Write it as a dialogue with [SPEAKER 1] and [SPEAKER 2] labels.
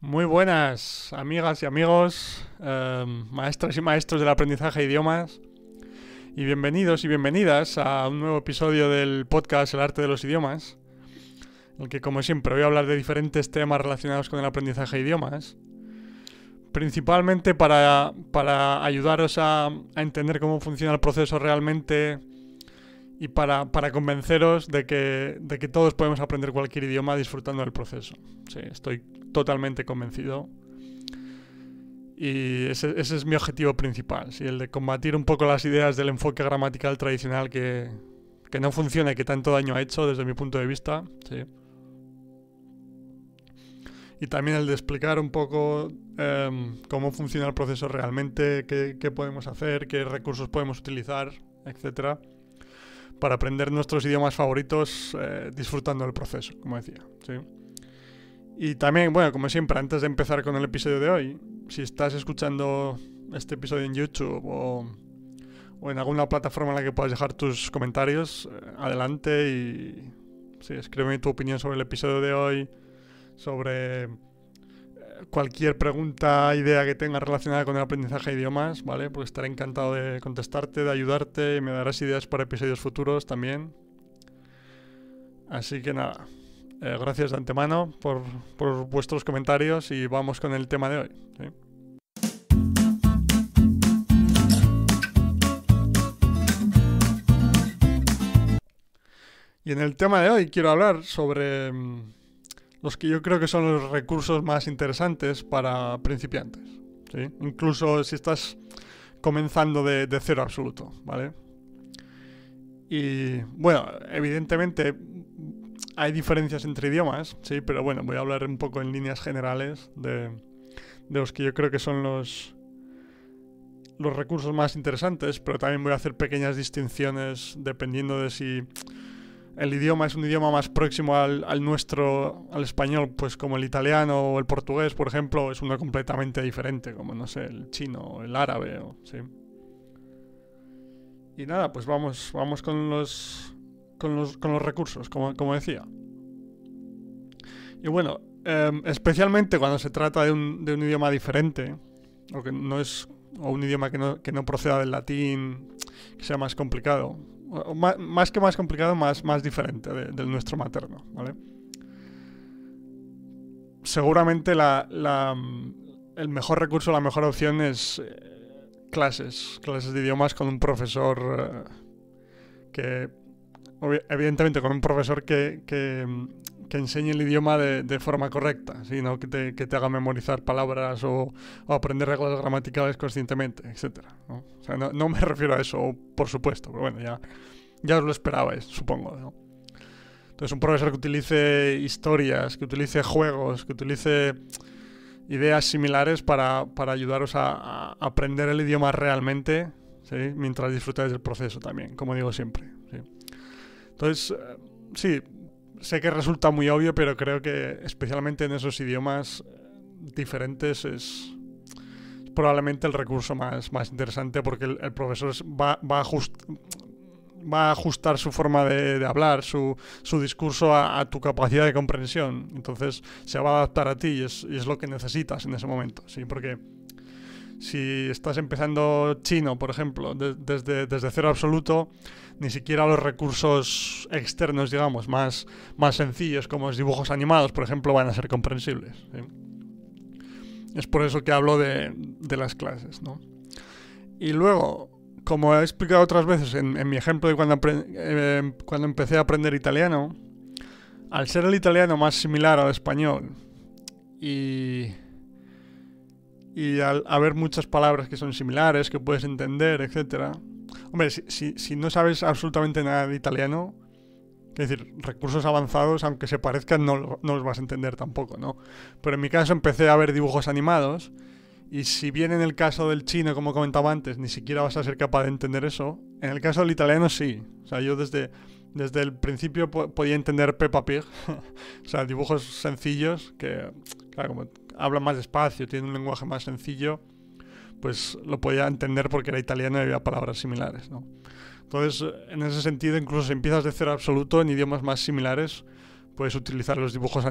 [SPEAKER 1] Muy buenas, amigas y amigos, em, maestras y maestros del aprendizaje de idiomas, y bienvenidos y bienvenidas a un nuevo episodio del podcast El arte de los idiomas, en el que, como siempre, voy a hablar de diferentes temas relacionados con el aprendizaje de idiomas, principalmente para, para ayudaros a entender cómo funciona el proceso realmente y para, para convenceros de que, de que todos podemos aprender cualquier idioma disfrutando del proceso. Sí, estoy totalmente convencido. Y ese, ese es mi objetivo principal, ¿sí? el de combatir un poco las ideas del enfoque gramatical tradicional que, que no funciona y que tanto daño ha hecho desde mi punto de vista. ¿sí? Y también el de explicar un poco eh, cómo funciona el proceso realmente, qué, qué, podemos hacer, qué recursos podemos utilizar, etcétera, para aprender nuestros idiomas favoritos eh, disfrutando del proceso, como decía. ¿sí? Y también, bueno, como siempre, antes de empezar con el episodio de hoy, si estás escuchando este episodio en YouTube o, en alguna plataforma en la que puedas dejar tus comentarios, eh, adelante y sí, escríbeme tu opinión sobre el episodio de hoy, sobre cualquier pregunta, idea que tengas relacionada con el aprendizaje de idiomas, ¿vale? Pues estaré encantado de contestarte, de ayudarte y me darás ideas para episodios futuros también. Así que nada, eh, gracias de antemano por, por, vuestros comentarios y vamos con el tema de hoy. Y en el tema de hoy quiero hablar sobre mm, los que yo creo que son los recursos más interesantes para principiantes. ¿sí? Incluso si estás comenzando de, cero absoluto, ¿vale? Y bueno, evidentemente hay diferencias entre idiomas, sí, pero bueno, voy a hablar un poco en líneas generales de, de los que yo creo que son los, los recursos más interesantes, pero también voy a hacer pequeñas distinciones dependiendo de si el idioma es un idioma más próximo al, nuestro, al español, pues como el italiano o el portugués, por ejemplo, es uno completamente diferente, como no sé, el chino o el árabe, o, sí. Y nada, pues vamos, vamos con los, con los, con los recursos, como, como decía. Y bueno, eh, especialmente cuando se trata de un, de un, idioma diferente, o que no es o un idioma que no, que no proceda del latín, que sea más complicado, más, que más complicado, más, más diferente de, del nuestro materno, ¿vale? Seguramente la, la, el mejor recurso, la mejor opción es eh, clases, clases de idiomas con un profesor eh, que evidentemente con un profesor que, que, que enseñe el idioma de, forma correcta, sino que te, que te, haga memorizar palabras o, aprender reglas gramaticales conscientemente, etc. ¿no? O sea, no, me refiero a eso, por supuesto, pero bueno, ya, ya os lo esperabais, supongo. Entonces, un profesor que utilice historias, que utilice juegos, que utilice ideas similares para, para ayudaros a, aprender el idioma realmente, mientras disfrutáis del proceso también, como digo siempre. Entonces, sí, sé que resulta muy obvio, pero creo que especialmente en esos idiomas diferentes es probablemente el recurso más, más interesante porque el, profesor va, va, va, a ajustar su forma de, hablar, su, su discurso a, a, tu capacidad de comprensión. Entonces se va a adaptar a ti y es, y es lo que necesitas en ese momento, ¿sí? Porque si estás empezando chino, por ejemplo, de, desde, desde cero absoluto, ni siquiera los recursos externos, digamos, más, más sencillos, como los dibujos animados, por ejemplo, van a ser comprensibles. Es por eso que hablo de, de las clases, ¿no? Y luego, como he explicado otras veces en, en mi ejemplo de cuando, eh, cuando empecé a aprender italiano, al ser el italiano más similar al español y y al haber muchas palabras que son similares, que puedes entender, etc. Hombre, si, si, no sabes absolutamente nada de italiano, es decir, recursos avanzados, aunque se parezcan, no, no los vas a entender tampoco, ¿no? Pero en mi caso empecé a ver dibujos animados, y si bien en el caso del chino, como comentaba antes, ni siquiera vas a ser capaz de entender eso, en el caso del italiano sí. O sea, yo desde, desde el principio podía entender Peppa Pig, o sea, dibujos sencillos que, claro, como habla más despacio, tiene un lenguaje más sencillo, pues lo podía entender porque era italiano y había palabras similares, ¿no? Entonces, en ese sentido, incluso si empiezas de cero absoluto en idiomas más similares, puedes utilizar los dibujos